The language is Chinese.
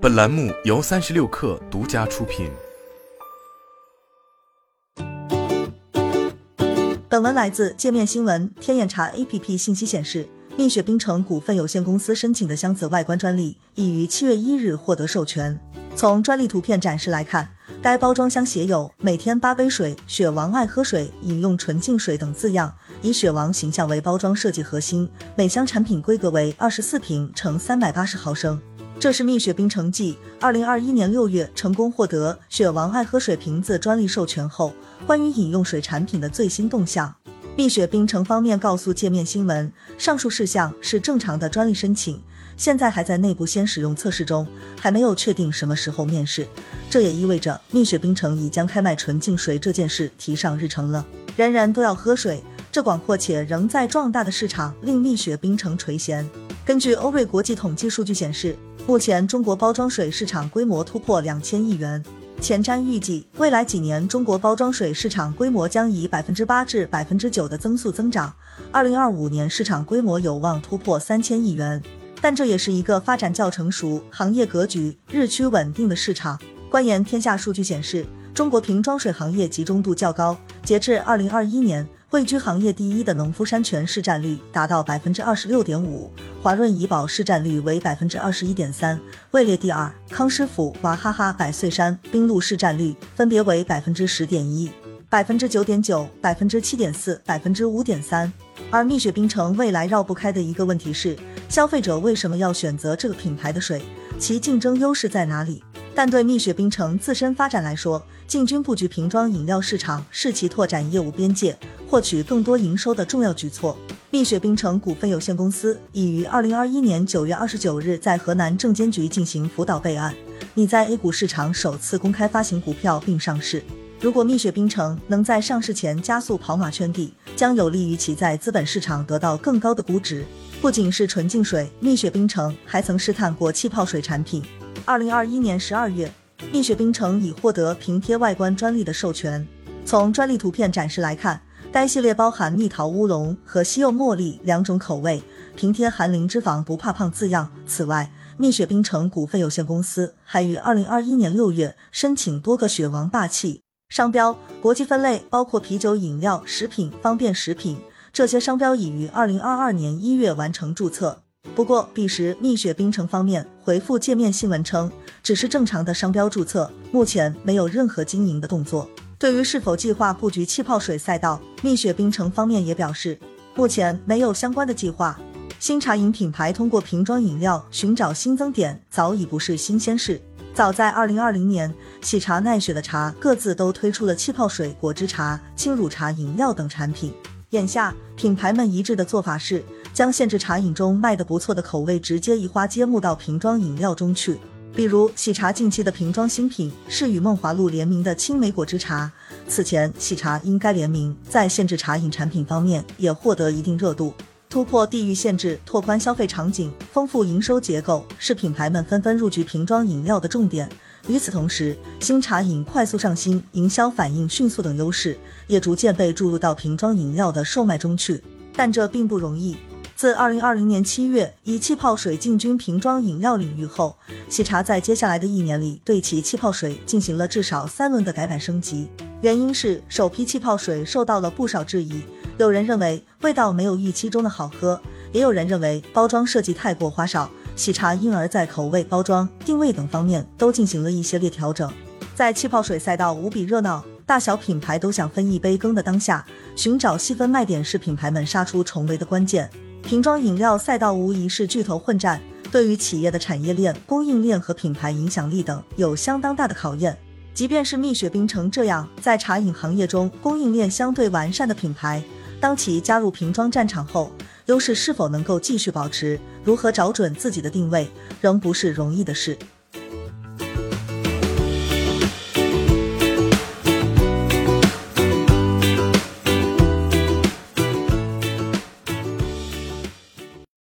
本栏目由三十六氪独家出品。本文来自界面新闻。天眼查 APP 信息显示，蜜雪冰城股份有限公司申请的箱子外观专利已于七月一日获得授权。从专利图片展示来看，该包装箱写有“每天八杯水，雪王爱喝水，饮用纯净水”等字样，以雪王形象为包装设计核心。每箱产品规格为二十四瓶乘三百八十毫升。这是蜜雪冰城继二零二一年六月成功获得“雪王爱喝水”瓶子专利授权后，关于饮用水产品的最新动向。蜜雪冰城方面告诉界面新闻，上述事项是正常的专利申请，现在还在内部先使用测试中，还没有确定什么时候面世。这也意味着蜜雪冰城已将开卖纯净水这件事提上日程了。人人都要喝水，这广阔且仍在壮大的市场令蜜雪冰城垂涎。根据欧瑞国际统计数据显示。目前，中国包装水市场规模突破两千亿元。前瞻预计，未来几年中国包装水市场规模将以百分之八至百分之九的增速增长。二零二五年市场规模有望突破三千亿元。但这也是一个发展较成熟、行业格局日趋稳定的市场。观研天下数据显示，中国瓶装水行业集中度较高。截至二零二一年。位居行业第一的农夫山泉市占率达到百分之二十六点五，华润怡宝市占率为百分之二十一点三，位列第二。康师傅、娃哈哈、百岁山、冰露市占率分别为百分之十点一、百分之九点九、百分之七点四、百分之五点三。而蜜雪冰城未来绕不开的一个问题是，消费者为什么要选择这个品牌的水？其竞争优势在哪里？但对蜜雪冰城自身发展来说，进军布局瓶装饮料市场是其拓展业务边界。获取更多营收的重要举措。蜜雪冰城股份有限公司已于二零二一年九月二十九日在河南证监局进行辅导备案，拟在 A 股市场首次公开发行股票并上市。如果蜜雪冰城能在上市前加速跑马圈地，将有利于其在资本市场得到更高的估值。不仅是纯净水，蜜雪冰城还曾试探过气泡水产品。二零二一年十二月，蜜雪冰城已获得平贴外观专利的授权。从专利图片展示来看。该系列包含蜜桃乌龙和西柚茉莉两种口味，平贴含零脂肪不怕胖字样。此外，蜜雪冰城股份有限公司还于二零二一年六月申请多个“雪王霸气”商标，国际分类包括啤酒、饮料、食品、方便食品。这些商标已于二零二二年一月完成注册。不过，彼时蜜雪冰城方面回复界面新闻称，只是正常的商标注册，目前没有任何经营的动作。对于是否计划布局气泡水赛道，蜜雪冰城方面也表示，目前没有相关的计划。新茶饮品牌通过瓶装饮料寻找新增点，早已不是新鲜事。早在二零二零年，喜茶、奈雪的茶各自都推出了气泡水、果汁茶、轻乳茶饮料等产品。眼下，品牌们一致的做法是，将限制茶饮中卖得不错的口味直接移花接木到瓶装饮料中去。比如喜茶近期的瓶装新品是与梦华录联名的青梅果汁茶。此前喜茶因该联名，在限制茶饮产品方面也获得一定热度。突破地域限制，拓宽消费场景，丰富营收结构，是品牌们纷纷入局瓶装饮料的重点。与此同时，新茶饮快速上新、营销反应迅速等优势，也逐渐被注入到瓶装饮料的售卖中去。但这并不容易。自二零二零年七月以气泡水进军瓶装饮料领域后，喜茶在接下来的一年里对其气泡水进行了至少三轮的改版升级。原因是首批气泡水受到了不少质疑，有人认为味道没有预期中的好喝，也有人认为包装设计太过花哨。喜茶因而在口味、包装、定位等方面都进行了一系列调整。在气泡水赛道无比热闹，大小品牌都想分一杯羹的当下，寻找细分卖点是品牌们杀出重围的关键。瓶装饮料赛道无疑是巨头混战，对于企业的产业链、供应链和品牌影响力等有相当大的考验。即便是蜜雪冰城这样在茶饮行业中供应链相对完善的品牌，当其加入瓶装战场后，优势是否能够继续保持，如何找准自己的定位，仍不是容易的事。